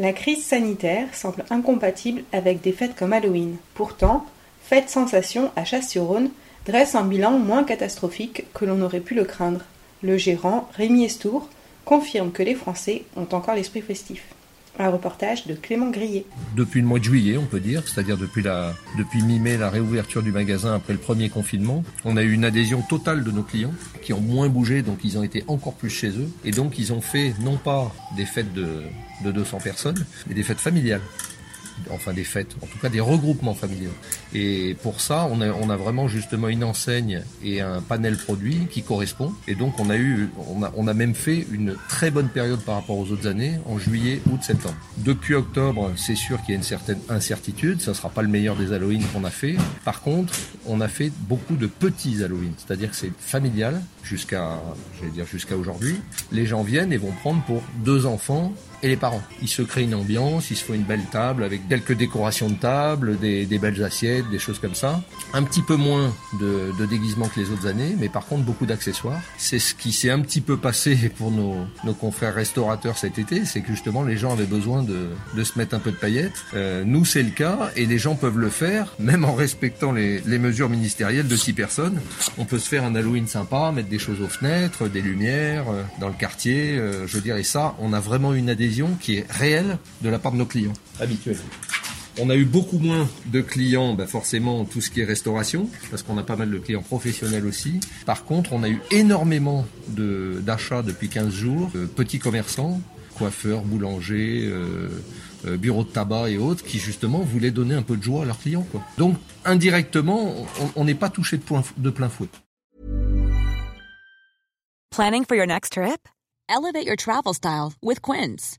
La crise sanitaire semble incompatible avec des fêtes comme Halloween. Pourtant, Fête Sensation à Chasse-sur-Rhône dresse un bilan moins catastrophique que l'on aurait pu le craindre. Le gérant, Rémi Estour, confirme que les Français ont encore l'esprit festif. Un reportage de Clément Grillet. Depuis le mois de juillet, on peut dire, c'est-à-dire depuis, depuis mi-mai, la réouverture du magasin après le premier confinement, on a eu une adhésion totale de nos clients qui ont moins bougé, donc ils ont été encore plus chez eux. Et donc ils ont fait non pas des fêtes de, de 200 personnes, mais des fêtes familiales enfin des fêtes, en tout cas des regroupements familiaux. Et pour ça, on a, on a vraiment justement une enseigne et un panel produit qui correspond. Et donc on a eu, on a, on a même fait une très bonne période par rapport aux autres années en juillet, août, septembre. Depuis octobre, c'est sûr qu'il y a une certaine incertitude. Ça sera pas le meilleur des Halloween qu'on a fait. Par contre, on a fait beaucoup de petits Halloween, c'est-à-dire que c'est familial jusqu'à, je vais dire jusqu'à aujourd'hui. Les gens viennent et vont prendre pour deux enfants et les parents. Ils se créent une ambiance, ils se font une belle table avec quelques décorations de table, des, des belles assiettes, des choses comme ça. Un petit peu moins de, de déguisement que les autres années, mais par contre beaucoup d'accessoires. C'est ce qui s'est un petit peu passé pour nos, nos confrères restaurateurs cet été, c'est que justement les gens avaient besoin de, de se mettre un peu de paillettes. Euh, nous c'est le cas et les gens peuvent le faire, même en respectant les, les mesures ministérielles de six personnes. On peut se faire un Halloween sympa, mettre des choses aux fenêtres, des lumières euh, dans le quartier, euh, je et ça, on a vraiment une adhésion qui est réelle de la part de nos clients habituels. On a eu beaucoup moins de clients, bah forcément tout ce qui est restauration, parce qu'on a pas mal de clients professionnels aussi. Par contre, on a eu énormément d'achats depuis 15 jours, de petits commerçants, coiffeurs, boulangers, euh, euh, bureaux de tabac et autres, qui justement voulaient donner un peu de joie à leurs clients. Donc indirectement, on- n'est pas touché de plein fouet. Planning for your next trip? Elevate your travel style with Quince.